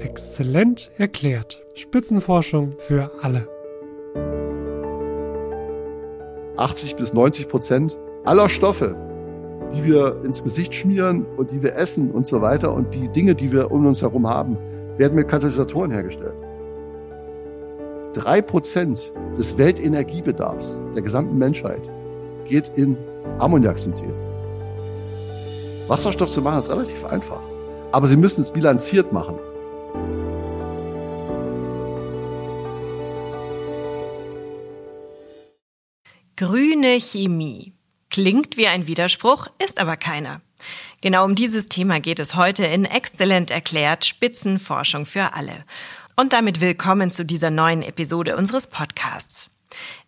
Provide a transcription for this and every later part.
Exzellent erklärt. Spitzenforschung für alle. 80 bis 90 Prozent aller Stoffe, die wir ins Gesicht schmieren und die wir essen und so weiter und die Dinge, die wir um uns herum haben, werden mit Katalysatoren hergestellt. Drei Prozent des Weltenergiebedarfs der gesamten Menschheit geht in Ammoniaksynthese. Wasserstoff zu machen ist relativ einfach, aber Sie müssen es bilanziert machen. Grüne Chemie. Klingt wie ein Widerspruch, ist aber keiner. Genau um dieses Thema geht es heute in Exzellent erklärt Spitzenforschung für alle. Und damit willkommen zu dieser neuen Episode unseres Podcasts.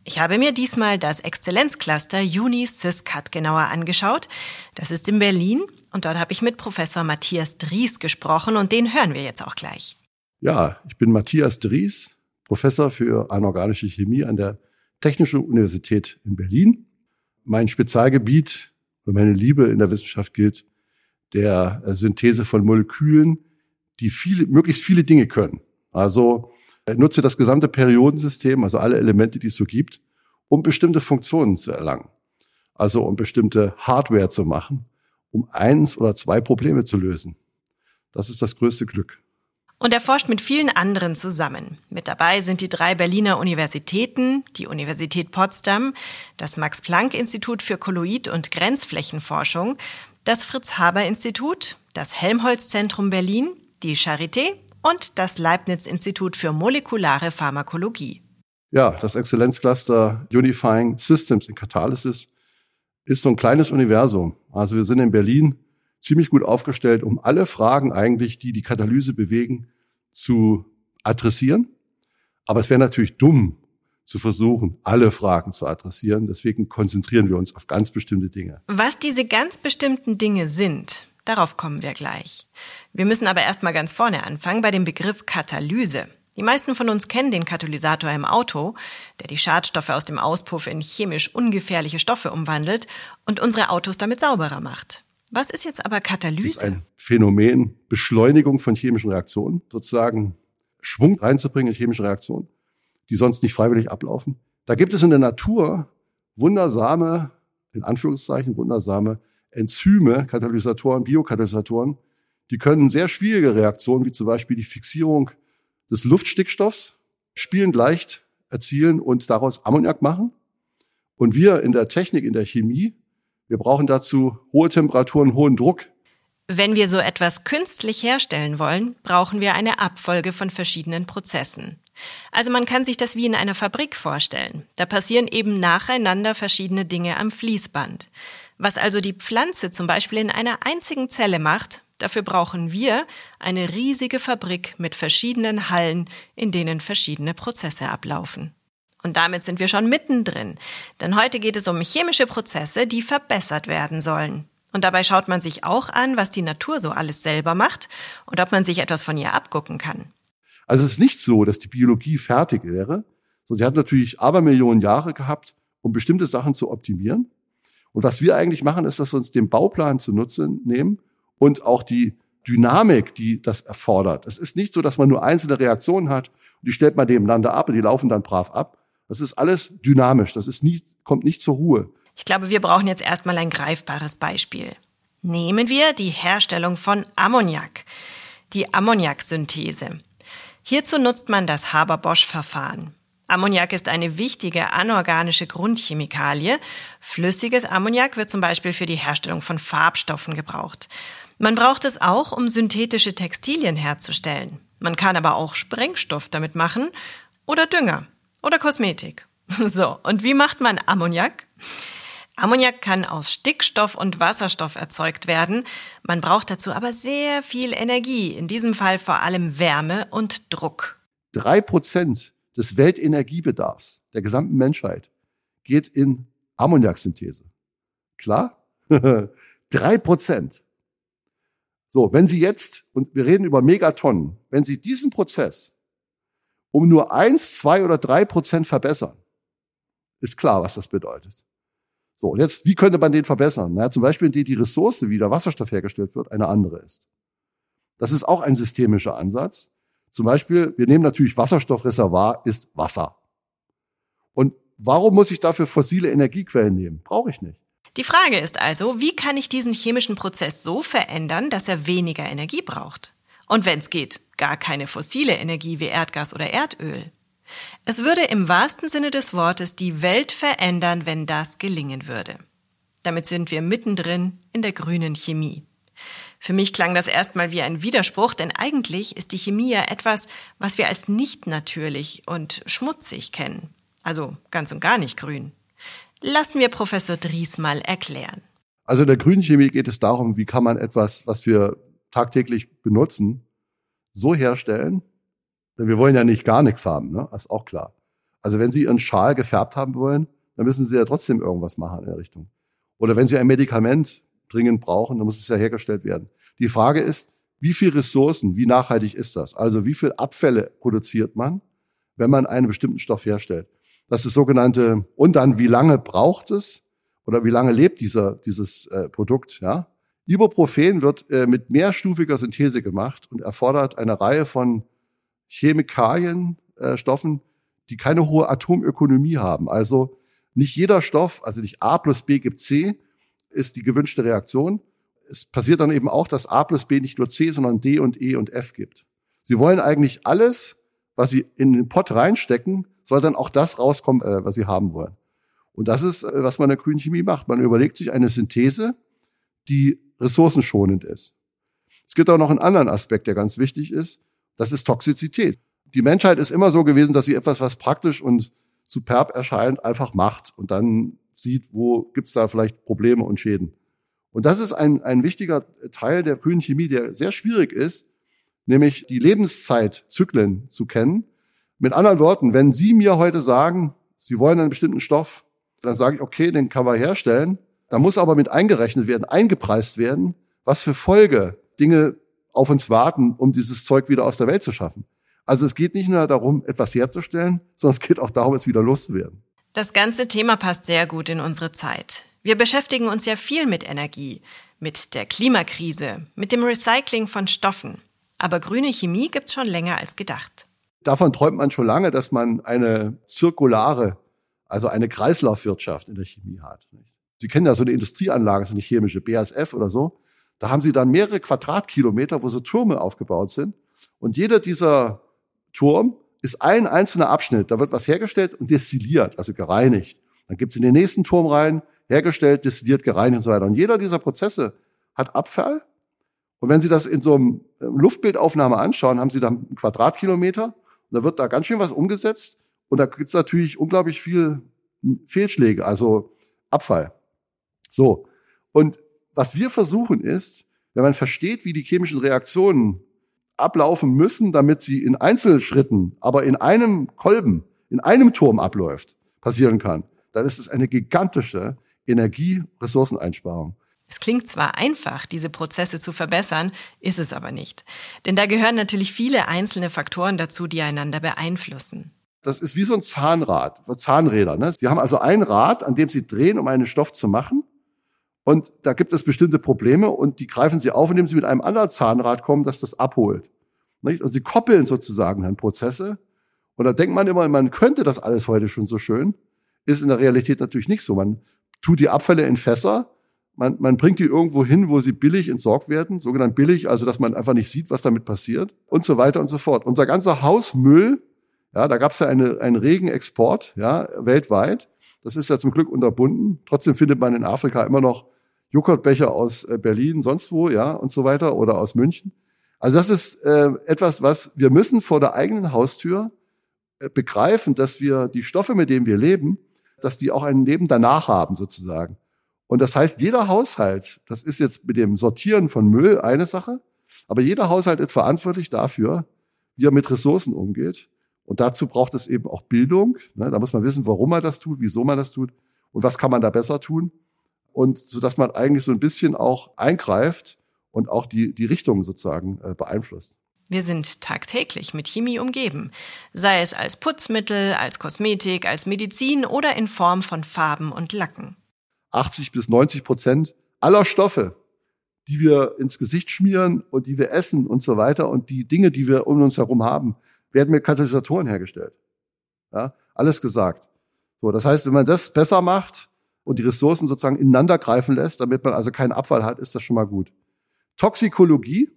Ich habe mir diesmal das Exzellenzcluster Uni Syscat genauer angeschaut. Das ist in Berlin und dort habe ich mit Professor Matthias Dries gesprochen und den hören wir jetzt auch gleich. Ja, ich bin Matthias Dries, Professor für anorganische Chemie an der Technische Universität in Berlin. Mein Spezialgebiet und meine Liebe in der Wissenschaft gilt der äh, Synthese von Molekülen, die viele, möglichst viele Dinge können. Also ich nutze das gesamte Periodensystem, also alle Elemente, die es so gibt, um bestimmte Funktionen zu erlangen. Also um bestimmte Hardware zu machen, um eins oder zwei Probleme zu lösen. Das ist das größte Glück. Und er forscht mit vielen anderen zusammen. Mit dabei sind die drei Berliner Universitäten, die Universität Potsdam, das Max-Planck-Institut für Kolloid- und Grenzflächenforschung, das Fritz-Haber-Institut, das Helmholtz-Zentrum Berlin, die Charité und das Leibniz-Institut für molekulare Pharmakologie. Ja, das Exzellenzcluster Unifying Systems in Katalysis ist so ein kleines Universum. Also wir sind in Berlin ziemlich gut aufgestellt, um alle Fragen eigentlich, die die Katalyse bewegen, zu adressieren. Aber es wäre natürlich dumm, zu versuchen, alle Fragen zu adressieren. Deswegen konzentrieren wir uns auf ganz bestimmte Dinge. Was diese ganz bestimmten Dinge sind, darauf kommen wir gleich. Wir müssen aber erstmal ganz vorne anfangen bei dem Begriff Katalyse. Die meisten von uns kennen den Katalysator im Auto, der die Schadstoffe aus dem Auspuff in chemisch ungefährliche Stoffe umwandelt und unsere Autos damit sauberer macht. Was ist jetzt aber Katalyse? Das ist ein Phänomen, Beschleunigung von chemischen Reaktionen, sozusagen Schwung reinzubringen in chemische Reaktionen, die sonst nicht freiwillig ablaufen. Da gibt es in der Natur wundersame, in Anführungszeichen wundersame Enzyme, Katalysatoren, Biokatalysatoren, die können sehr schwierige Reaktionen, wie zum Beispiel die Fixierung des Luftstickstoffs, spielend leicht erzielen und daraus Ammoniak machen. Und wir in der Technik, in der Chemie wir brauchen dazu hohe Temperaturen, hohen Druck. Wenn wir so etwas künstlich herstellen wollen, brauchen wir eine Abfolge von verschiedenen Prozessen. Also man kann sich das wie in einer Fabrik vorstellen. Da passieren eben nacheinander verschiedene Dinge am Fließband. Was also die Pflanze zum Beispiel in einer einzigen Zelle macht, dafür brauchen wir eine riesige Fabrik mit verschiedenen Hallen, in denen verschiedene Prozesse ablaufen. Und damit sind wir schon mittendrin. Denn heute geht es um chemische Prozesse, die verbessert werden sollen. Und dabei schaut man sich auch an, was die Natur so alles selber macht und ob man sich etwas von ihr abgucken kann. Also es ist nicht so, dass die Biologie fertig wäre. So, sie hat natürlich Abermillionen Jahre gehabt, um bestimmte Sachen zu optimieren. Und was wir eigentlich machen, ist, dass wir uns den Bauplan zunutze nehmen und auch die Dynamik, die das erfordert. Es ist nicht so, dass man nur einzelne Reaktionen hat und die stellt man nebeneinander ab und die laufen dann brav ab, das ist alles dynamisch. Das ist nie, kommt nicht zur Ruhe. Ich glaube, wir brauchen jetzt erstmal ein greifbares Beispiel. Nehmen wir die Herstellung von Ammoniak, die Ammoniaksynthese. Hierzu nutzt man das Haber-Bosch-Verfahren. Ammoniak ist eine wichtige anorganische Grundchemikalie. Flüssiges Ammoniak wird zum Beispiel für die Herstellung von Farbstoffen gebraucht. Man braucht es auch, um synthetische Textilien herzustellen. Man kann aber auch Sprengstoff damit machen oder Dünger. Oder Kosmetik. So, und wie macht man Ammoniak? Ammoniak kann aus Stickstoff und Wasserstoff erzeugt werden. Man braucht dazu aber sehr viel Energie, in diesem Fall vor allem Wärme und Druck. Drei Prozent des Weltenergiebedarfs der gesamten Menschheit geht in Ammoniaksynthese. Klar? Drei Prozent. So, wenn Sie jetzt, und wir reden über Megatonnen, wenn Sie diesen Prozess um nur eins, zwei oder drei Prozent verbessern. Ist klar, was das bedeutet. So, und jetzt, wie könnte man den verbessern? Na, zum Beispiel, indem die Ressource, wie der Wasserstoff hergestellt wird, eine andere ist. Das ist auch ein systemischer Ansatz. Zum Beispiel, wir nehmen natürlich Wasserstoffreservoir, ist Wasser. Und warum muss ich dafür fossile Energiequellen nehmen? Brauche ich nicht. Die Frage ist also, wie kann ich diesen chemischen Prozess so verändern, dass er weniger Energie braucht? Und wenn es geht, gar keine fossile Energie wie Erdgas oder Erdöl. Es würde im wahrsten Sinne des Wortes die Welt verändern, wenn das gelingen würde. Damit sind wir mittendrin in der grünen Chemie. Für mich klang das erstmal wie ein Widerspruch, denn eigentlich ist die Chemie ja etwas, was wir als nicht natürlich und schmutzig kennen. Also ganz und gar nicht grün. Lassen wir Professor Dries mal erklären. Also in der grünen Chemie geht es darum, wie kann man etwas, was wir tagtäglich benutzen, so herstellen, denn wir wollen ja nicht gar nichts haben, ne? Das ist auch klar. Also wenn Sie Ihren Schal gefärbt haben wollen, dann müssen Sie ja trotzdem irgendwas machen in der Richtung. Oder wenn Sie ein Medikament dringend brauchen, dann muss es ja hergestellt werden. Die Frage ist, wie viel Ressourcen, wie nachhaltig ist das? Also wie viel Abfälle produziert man, wenn man einen bestimmten Stoff herstellt? Das ist sogenannte, und dann wie lange braucht es oder wie lange lebt dieser, dieses äh, Produkt, ja? Ibuprofen wird äh, mit mehrstufiger Synthese gemacht und erfordert eine Reihe von Chemikalien, äh, Stoffen, die keine hohe Atomökonomie haben. Also nicht jeder Stoff, also nicht A plus B gibt C, ist die gewünschte Reaktion. Es passiert dann eben auch, dass A plus B nicht nur C, sondern D und E und F gibt. Sie wollen eigentlich alles, was sie in den Pott reinstecken, soll dann auch das rauskommen, äh, was sie haben wollen. Und das ist, äh, was man in der grünen Chemie macht. Man überlegt sich eine Synthese, die ressourcenschonend ist. Es gibt auch noch einen anderen Aspekt, der ganz wichtig ist. Das ist Toxizität. Die Menschheit ist immer so gewesen, dass sie etwas, was praktisch und superb erscheint, einfach macht und dann sieht, wo gibt's da vielleicht Probleme und Schäden. Und das ist ein, ein wichtiger Teil der grünen Chemie, der sehr schwierig ist, nämlich die Lebenszeitzyklen zu kennen. Mit anderen Worten, wenn Sie mir heute sagen, Sie wollen einen bestimmten Stoff, dann sage ich, okay, den kann man herstellen. Da muss aber mit eingerechnet werden, eingepreist werden, was für Folge Dinge auf uns warten, um dieses Zeug wieder aus der Welt zu schaffen. Also es geht nicht nur darum, etwas herzustellen, sondern es geht auch darum, es wieder loszuwerden. Das ganze Thema passt sehr gut in unsere Zeit. Wir beschäftigen uns ja viel mit Energie, mit der Klimakrise, mit dem Recycling von Stoffen. Aber grüne Chemie gibt's schon länger als gedacht. Davon träumt man schon lange, dass man eine zirkulare, also eine Kreislaufwirtschaft in der Chemie hat. Sie kennen ja so eine Industrieanlage, so eine chemische BASF oder so. Da haben sie dann mehrere Quadratkilometer, wo so Türme aufgebaut sind. Und jeder dieser Turm ist ein einzelner Abschnitt. Da wird was hergestellt und destilliert, also gereinigt. Dann gibt's in den nächsten Turm rein, hergestellt, destilliert, gereinigt und so weiter. Und jeder dieser Prozesse hat Abfall. Und wenn Sie das in so einem äh, Luftbildaufnahme anschauen, haben Sie dann einen Quadratkilometer. Und da wird da ganz schön was umgesetzt. Und da gibt's natürlich unglaublich viel Fehlschläge, also Abfall. So. Und was wir versuchen ist, wenn man versteht, wie die chemischen Reaktionen ablaufen müssen, damit sie in Einzelschritten, aber in einem Kolben, in einem Turm abläuft, passieren kann, dann ist es eine gigantische Energieressourceneinsparung. Es klingt zwar einfach, diese Prozesse zu verbessern, ist es aber nicht. Denn da gehören natürlich viele einzelne Faktoren dazu, die einander beeinflussen. Das ist wie so ein Zahnrad, Zahnräder. Ne? Sie haben also ein Rad, an dem Sie drehen, um einen Stoff zu machen. Und da gibt es bestimmte Probleme und die greifen sie auf, indem sie mit einem anderen Zahnrad kommen, das das abholt. Nicht? Und sie koppeln sozusagen dann Prozesse. Und da denkt man immer, man könnte das alles heute schon so schön. Ist in der Realität natürlich nicht so. Man tut die Abfälle in Fässer, man, man bringt die irgendwo hin, wo sie billig entsorgt werden, sogenannt billig, also dass man einfach nicht sieht, was damit passiert und so weiter und so fort. Unser ganzer Hausmüll, ja, da gab es ja eine, einen regen Export, ja, weltweit. Das ist ja zum Glück unterbunden. Trotzdem findet man in Afrika immer noch Joghurtbecher aus äh, Berlin, sonst wo, ja, und so weiter, oder aus München. Also das ist äh, etwas, was wir müssen vor der eigenen Haustür äh, begreifen, dass wir die Stoffe, mit denen wir leben, dass die auch ein Leben danach haben, sozusagen. Und das heißt, jeder Haushalt, das ist jetzt mit dem Sortieren von Müll eine Sache, aber jeder Haushalt ist verantwortlich dafür, wie er mit Ressourcen umgeht. Und dazu braucht es eben auch Bildung. Ne? Da muss man wissen, warum man das tut, wieso man das tut und was kann man da besser tun. Und so dass man eigentlich so ein bisschen auch eingreift und auch die, die Richtung sozusagen äh, beeinflusst. Wir sind tagtäglich mit Chemie umgeben, sei es als Putzmittel, als Kosmetik, als Medizin oder in Form von Farben und Lacken. 80 bis 90 Prozent aller Stoffe, die wir ins Gesicht schmieren und die wir essen und so weiter und die Dinge, die wir um uns herum haben, werden mit Katalysatoren hergestellt. Ja, alles gesagt. So, das heißt, wenn man das besser macht und die Ressourcen sozusagen ineinander greifen lässt, damit man also keinen Abfall hat, ist das schon mal gut. Toxikologie.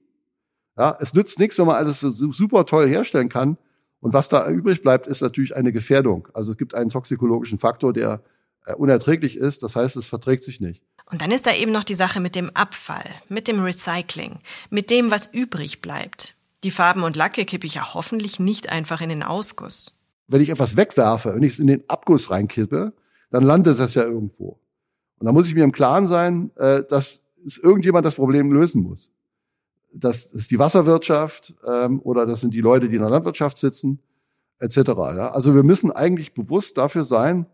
Ja, es nützt nichts, wenn man alles so super toll herstellen kann. Und was da übrig bleibt, ist natürlich eine Gefährdung. Also es gibt einen toxikologischen Faktor, der äh, unerträglich ist. Das heißt, es verträgt sich nicht. Und dann ist da eben noch die Sache mit dem Abfall, mit dem Recycling, mit dem, was übrig bleibt. Die Farben und Lacke kippe ich ja hoffentlich nicht einfach in den Ausguss. Wenn ich etwas wegwerfe und ich es in den Abguss reinkippe, dann landet das ja irgendwo. Und da muss ich mir im Klaren sein, äh, dass es irgendjemand das Problem lösen muss. Das ist die Wasserwirtschaft ähm, oder das sind die Leute, die in der Landwirtschaft sitzen, etc. Also wir müssen eigentlich bewusst dafür sein,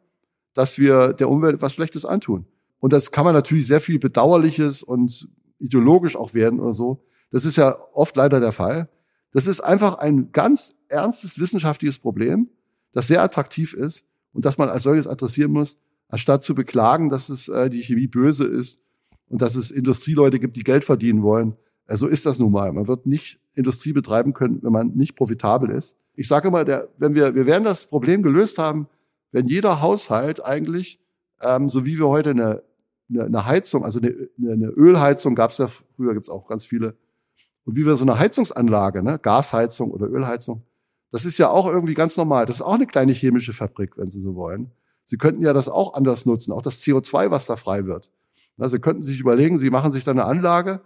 dass wir der Umwelt etwas Schlechtes antun. Und das kann man natürlich sehr viel Bedauerliches und ideologisch auch werden oder so. Das ist ja oft leider der Fall. Das ist einfach ein ganz ernstes wissenschaftliches Problem, das sehr attraktiv ist und das man als solches adressieren muss, anstatt zu beklagen, dass es äh, die Chemie böse ist und dass es Industrieleute gibt, die Geld verdienen wollen. Äh, so ist das nun mal. Man wird nicht Industrie betreiben können, wenn man nicht profitabel ist. Ich sage mal, der, wenn wir, wir werden das Problem gelöst haben, wenn jeder Haushalt eigentlich, ähm, so wie wir heute eine eine, eine Heizung, also eine, eine Ölheizung gab es ja früher, gibt es auch ganz viele. Und wie wir so eine Heizungsanlage, ne, Gasheizung oder Ölheizung, das ist ja auch irgendwie ganz normal. Das ist auch eine kleine chemische Fabrik, wenn Sie so wollen. Sie könnten ja das auch anders nutzen, auch das CO2, was da frei wird. Also Sie könnten sich überlegen, Sie machen sich da eine Anlage,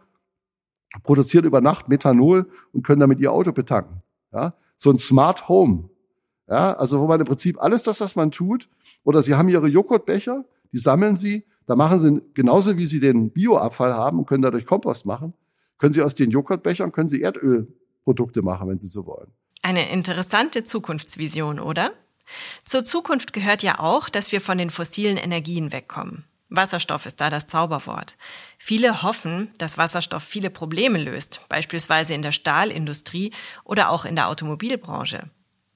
produzieren über Nacht Methanol und können damit Ihr Auto betanken. Ja? So ein Smart Home. Ja, also wo man im Prinzip alles das, was man tut, oder Sie haben Ihre Joghurtbecher, die sammeln Sie, da machen Sie genauso wie Sie den Bioabfall haben und können dadurch Kompost machen, können Sie aus den Joghurtbechern können Sie Erdölprodukte machen, wenn Sie so wollen. Eine interessante Zukunftsvision, oder? Zur Zukunft gehört ja auch, dass wir von den fossilen Energien wegkommen. Wasserstoff ist da das Zauberwort. Viele hoffen, dass Wasserstoff viele Probleme löst, beispielsweise in der Stahlindustrie oder auch in der Automobilbranche.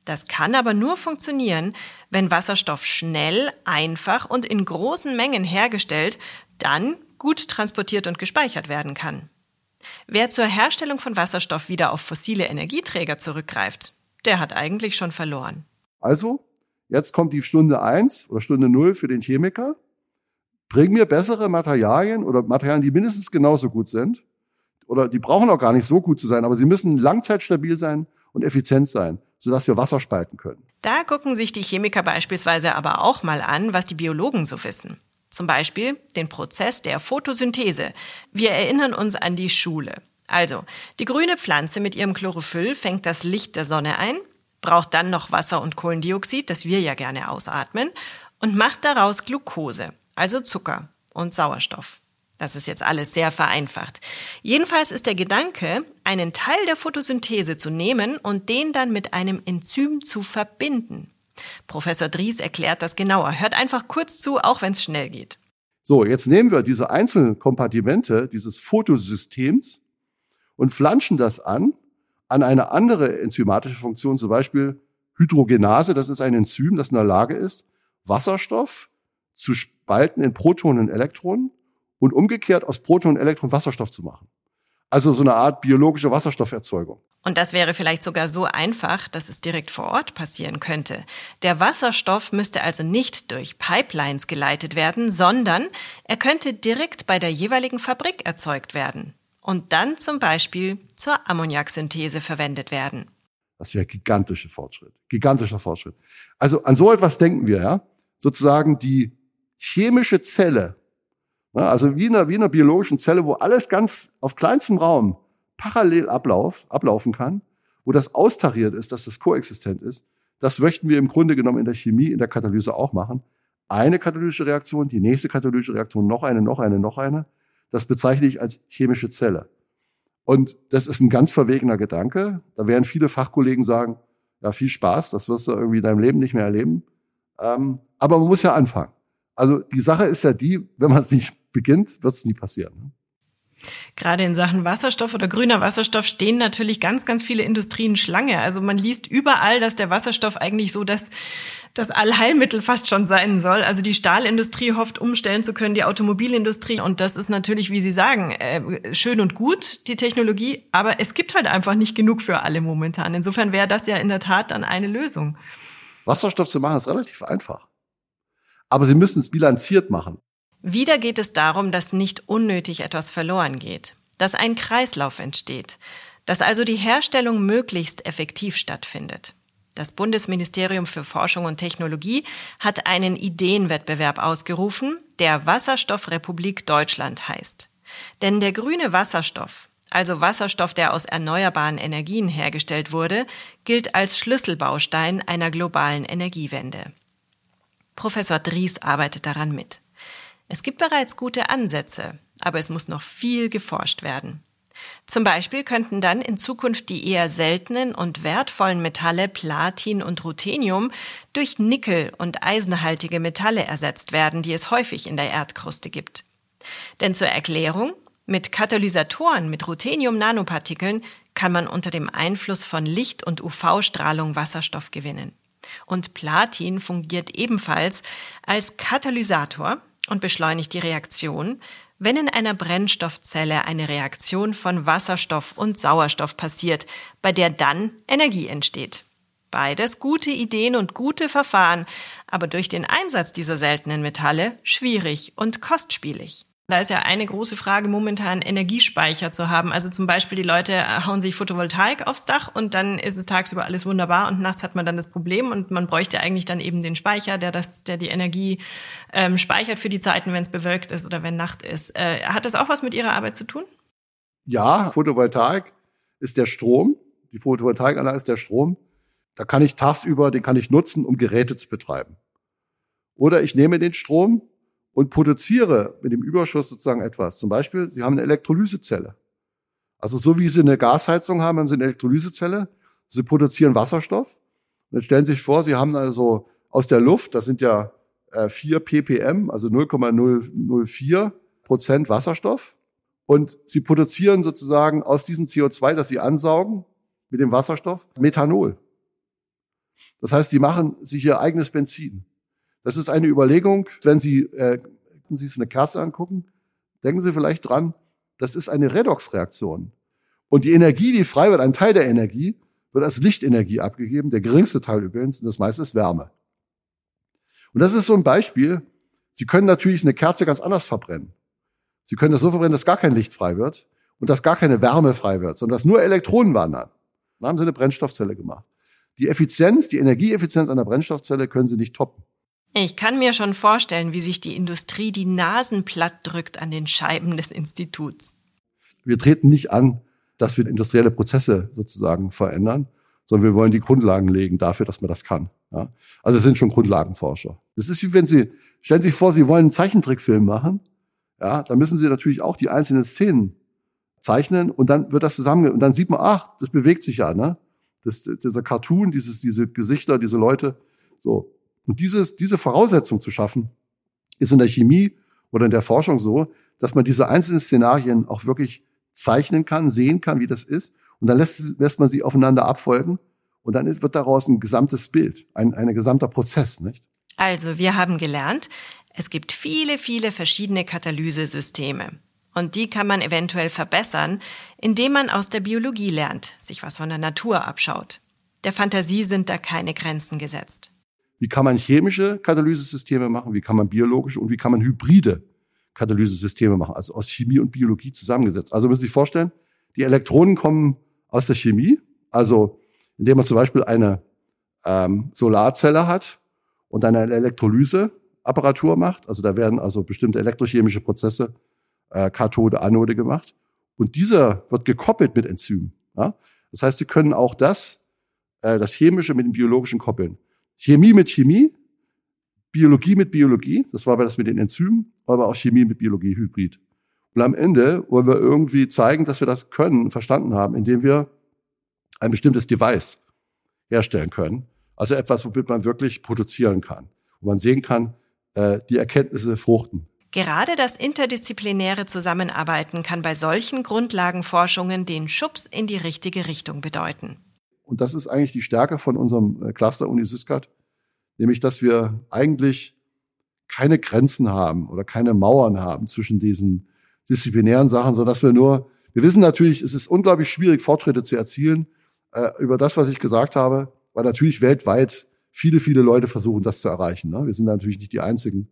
Das kann aber nur funktionieren, wenn Wasserstoff schnell, einfach und in großen Mengen hergestellt, dann gut transportiert und gespeichert werden kann. Wer zur Herstellung von Wasserstoff wieder auf fossile Energieträger zurückgreift, der hat eigentlich schon verloren. Also, jetzt kommt die Stunde eins oder Stunde null für den Chemiker. Bring mir bessere Materialien oder Materialien, die mindestens genauso gut sind. Oder die brauchen auch gar nicht so gut zu sein, aber sie müssen langzeitstabil sein und effizient sein sodass wir Wasser spalten können. Da gucken sich die Chemiker beispielsweise aber auch mal an, was die Biologen so wissen. Zum Beispiel den Prozess der Photosynthese. Wir erinnern uns an die Schule. Also, die grüne Pflanze mit ihrem Chlorophyll fängt das Licht der Sonne ein, braucht dann noch Wasser und Kohlendioxid, das wir ja gerne ausatmen, und macht daraus Glucose, also Zucker und Sauerstoff. Das ist jetzt alles sehr vereinfacht. Jedenfalls ist der Gedanke, einen Teil der Photosynthese zu nehmen und den dann mit einem Enzym zu verbinden. Professor Dries erklärt das genauer. Hört einfach kurz zu, auch wenn es schnell geht. So, jetzt nehmen wir diese einzelnen Kompartimente dieses Fotosystems und flanschen das an an eine andere enzymatische Funktion, zum Beispiel Hydrogenase. Das ist ein Enzym, das in der Lage ist, Wasserstoff zu spalten in Protonen und Elektronen und umgekehrt aus Proton und Elektron Wasserstoff zu machen. Also so eine Art biologische Wasserstofferzeugung. Und das wäre vielleicht sogar so einfach, dass es direkt vor Ort passieren könnte. Der Wasserstoff müsste also nicht durch Pipelines geleitet werden, sondern er könnte direkt bei der jeweiligen Fabrik erzeugt werden und dann zum Beispiel zur Ammoniaksynthese verwendet werden. Das wäre gigantischer Fortschritt. Gigantischer Fortschritt. Also an so etwas denken wir, ja. Sozusagen die chemische Zelle also wie in, einer, wie in einer biologischen Zelle, wo alles ganz auf kleinstem Raum parallel ablauf, ablaufen kann, wo das austariert ist, dass das koexistent ist. Das möchten wir im Grunde genommen in der Chemie, in der Katalyse auch machen. Eine katalytische Reaktion, die nächste katalytische Reaktion, noch eine, noch eine, noch eine. Das bezeichne ich als chemische Zelle. Und das ist ein ganz verwegener Gedanke. Da werden viele Fachkollegen sagen, ja, viel Spaß, das wirst du irgendwie in deinem Leben nicht mehr erleben. Ähm, aber man muss ja anfangen. Also die Sache ist ja die, wenn man es nicht beginnt, wird es nie passieren. Ne? Gerade in Sachen Wasserstoff oder grüner Wasserstoff stehen natürlich ganz, ganz viele Industrien Schlange. Also man liest überall, dass der Wasserstoff eigentlich so das, das Allheilmittel fast schon sein soll. Also die Stahlindustrie hofft umstellen zu können, die Automobilindustrie. Und das ist natürlich, wie Sie sagen, äh, schön und gut, die Technologie. Aber es gibt halt einfach nicht genug für alle momentan. Insofern wäre das ja in der Tat dann eine Lösung. Wasserstoff zu machen ist relativ einfach. Aber Sie müssen es bilanziert machen. Wieder geht es darum, dass nicht unnötig etwas verloren geht, dass ein Kreislauf entsteht, dass also die Herstellung möglichst effektiv stattfindet. Das Bundesministerium für Forschung und Technologie hat einen Ideenwettbewerb ausgerufen, der Wasserstoffrepublik Deutschland heißt. Denn der grüne Wasserstoff, also Wasserstoff, der aus erneuerbaren Energien hergestellt wurde, gilt als Schlüsselbaustein einer globalen Energiewende. Professor Dries arbeitet daran mit. Es gibt bereits gute Ansätze, aber es muss noch viel geforscht werden. Zum Beispiel könnten dann in Zukunft die eher seltenen und wertvollen Metalle Platin und Ruthenium durch Nickel und eisenhaltige Metalle ersetzt werden, die es häufig in der Erdkruste gibt. Denn zur Erklärung, mit Katalysatoren mit Ruthenium-Nanopartikeln kann man unter dem Einfluss von Licht- und UV-Strahlung Wasserstoff gewinnen. Und Platin fungiert ebenfalls als Katalysator und beschleunigt die Reaktion, wenn in einer Brennstoffzelle eine Reaktion von Wasserstoff und Sauerstoff passiert, bei der dann Energie entsteht. Beides gute Ideen und gute Verfahren, aber durch den Einsatz dieser seltenen Metalle schwierig und kostspielig. Da ist ja eine große Frage momentan, Energiespeicher zu haben. Also zum Beispiel die Leute hauen sich Photovoltaik aufs Dach und dann ist es tagsüber alles wunderbar und nachts hat man dann das Problem und man bräuchte eigentlich dann eben den Speicher, der das, der die Energie ähm, speichert für die Zeiten, wenn es bewölkt ist oder wenn Nacht ist. Äh, hat das auch was mit Ihrer Arbeit zu tun? Ja, Photovoltaik ist der Strom. Die Photovoltaikanlage ist der Strom. Da kann ich tagsüber, den kann ich nutzen, um Geräte zu betreiben. Oder ich nehme den Strom und produziere mit dem Überschuss sozusagen etwas. Zum Beispiel, Sie haben eine Elektrolysezelle. Also so wie Sie eine Gasheizung haben, haben Sie eine Elektrolysezelle. Sie produzieren Wasserstoff. Und jetzt stellen Sie sich vor, Sie haben also aus der Luft, das sind ja äh, 4 ppm, also 0,004 Prozent Wasserstoff. Und Sie produzieren sozusagen aus diesem CO2, das Sie ansaugen, mit dem Wasserstoff, Methanol. Das heißt, Sie machen sich Ihr eigenes Benzin. Das ist eine Überlegung, wenn Sie, äh, wenn Sie sich eine Kerze angucken, denken Sie vielleicht dran, das ist eine Redoxreaktion. Und die Energie, die frei wird, ein Teil der Energie, wird als Lichtenergie abgegeben, der geringste Teil übrigens, und das meiste ist Wärme. Und das ist so ein Beispiel. Sie können natürlich eine Kerze ganz anders verbrennen. Sie können das so verbrennen, dass gar kein Licht frei wird und dass gar keine Wärme frei wird, sondern dass nur Elektronen wandern. Dann haben Sie eine Brennstoffzelle gemacht. Die Effizienz, die Energieeffizienz einer Brennstoffzelle können Sie nicht toppen. Ich kann mir schon vorstellen, wie sich die Industrie die Nasen platt drückt an den Scheiben des Instituts. Wir treten nicht an, dass wir industrielle Prozesse sozusagen verändern, sondern wir wollen die Grundlagen legen dafür, dass man das kann. Ja? Also es sind schon Grundlagenforscher. Das ist wie wenn Sie, stellen Sie sich vor, Sie wollen einen Zeichentrickfilm machen, ja, dann müssen Sie natürlich auch die einzelnen Szenen zeichnen und dann wird das zusammen, und dann sieht man, ach, das bewegt sich ja, ne? Das, dieser Cartoon, dieses, diese Gesichter, diese Leute, so. Und dieses, diese Voraussetzung zu schaffen, ist in der Chemie oder in der Forschung so, dass man diese einzelnen Szenarien auch wirklich zeichnen kann, sehen kann, wie das ist. Und dann lässt, lässt man sie aufeinander abfolgen. Und dann wird daraus ein gesamtes Bild, ein, ein gesamter Prozess, nicht? Also, wir haben gelernt, es gibt viele, viele verschiedene Katalysesysteme. Und die kann man eventuell verbessern, indem man aus der Biologie lernt, sich was von der Natur abschaut. Der Fantasie sind da keine Grenzen gesetzt. Wie kann man chemische Katalysesysteme machen? Wie kann man biologische und wie kann man hybride Katalysesysteme machen? Also aus Chemie und Biologie zusammengesetzt. Also müssen Sie sich vorstellen, die Elektronen kommen aus der Chemie. Also indem man zum Beispiel eine ähm, Solarzelle hat und eine Elektrolyseapparatur macht. Also da werden also bestimmte elektrochemische Prozesse, äh, Kathode, Anode gemacht. Und dieser wird gekoppelt mit Enzymen. Ja? Das heißt, Sie können auch das, äh, das Chemische mit dem Biologischen koppeln. Chemie mit Chemie, Biologie mit Biologie, das war das mit den Enzymen, aber auch Chemie mit Biologie, Hybrid. Und am Ende wollen wir irgendwie zeigen, dass wir das können, verstanden haben, indem wir ein bestimmtes Device herstellen können. Also etwas, womit man wirklich produzieren kann. Wo man sehen kann, äh, die Erkenntnisse fruchten. Gerade das interdisziplinäre Zusammenarbeiten kann bei solchen Grundlagenforschungen den Schubs in die richtige Richtung bedeuten. Und das ist eigentlich die Stärke von unserem äh, Cluster Uni Syscat, nämlich dass wir eigentlich keine Grenzen haben oder keine Mauern haben zwischen diesen disziplinären Sachen, so dass wir nur, wir wissen natürlich, es ist unglaublich schwierig, Fortschritte zu erzielen äh, über das, was ich gesagt habe, weil natürlich weltweit viele, viele Leute versuchen, das zu erreichen. Ne? Wir sind natürlich nicht die Einzigen.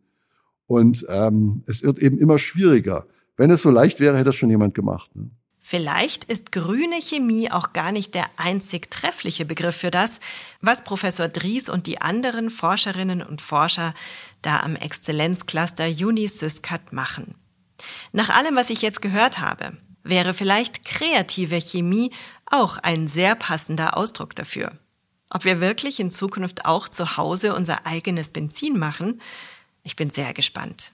Und ähm, es wird eben immer schwieriger. Wenn es so leicht wäre, hätte es schon jemand gemacht. Ne? Vielleicht ist grüne Chemie auch gar nicht der einzig treffliche Begriff für das, was Professor Dries und die anderen Forscherinnen und Forscher da am Exzellenzcluster Unisyscat machen. Nach allem, was ich jetzt gehört habe, wäre vielleicht kreative Chemie auch ein sehr passender Ausdruck dafür. Ob wir wirklich in Zukunft auch zu Hause unser eigenes Benzin machen, ich bin sehr gespannt.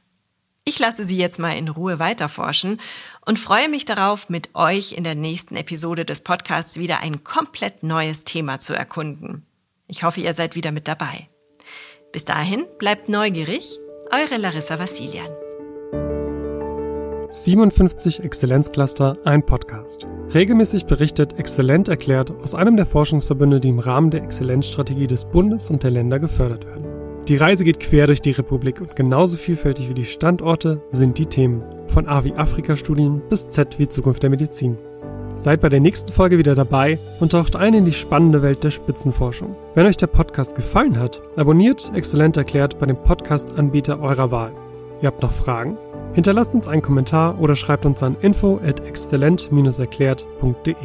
Ich lasse Sie jetzt mal in Ruhe weiterforschen und freue mich darauf, mit euch in der nächsten Episode des Podcasts wieder ein komplett neues Thema zu erkunden. Ich hoffe, ihr seid wieder mit dabei. Bis dahin bleibt neugierig, eure Larissa Vassilian. 57 Exzellenzcluster, ein Podcast. Regelmäßig berichtet Exzellent erklärt aus einem der Forschungsverbünde, die im Rahmen der Exzellenzstrategie des Bundes und der Länder gefördert werden. Die Reise geht quer durch die Republik und genauso vielfältig wie die Standorte sind die Themen. Von A wie Afrika-Studien bis Z wie Zukunft der Medizin. Seid bei der nächsten Folge wieder dabei und taucht ein in die spannende Welt der Spitzenforschung. Wenn euch der Podcast gefallen hat, abonniert Exzellent erklärt bei dem Podcast-Anbieter eurer Wahl. Ihr habt noch Fragen? Hinterlasst uns einen Kommentar oder schreibt uns an info at exzellent-erklärt.de.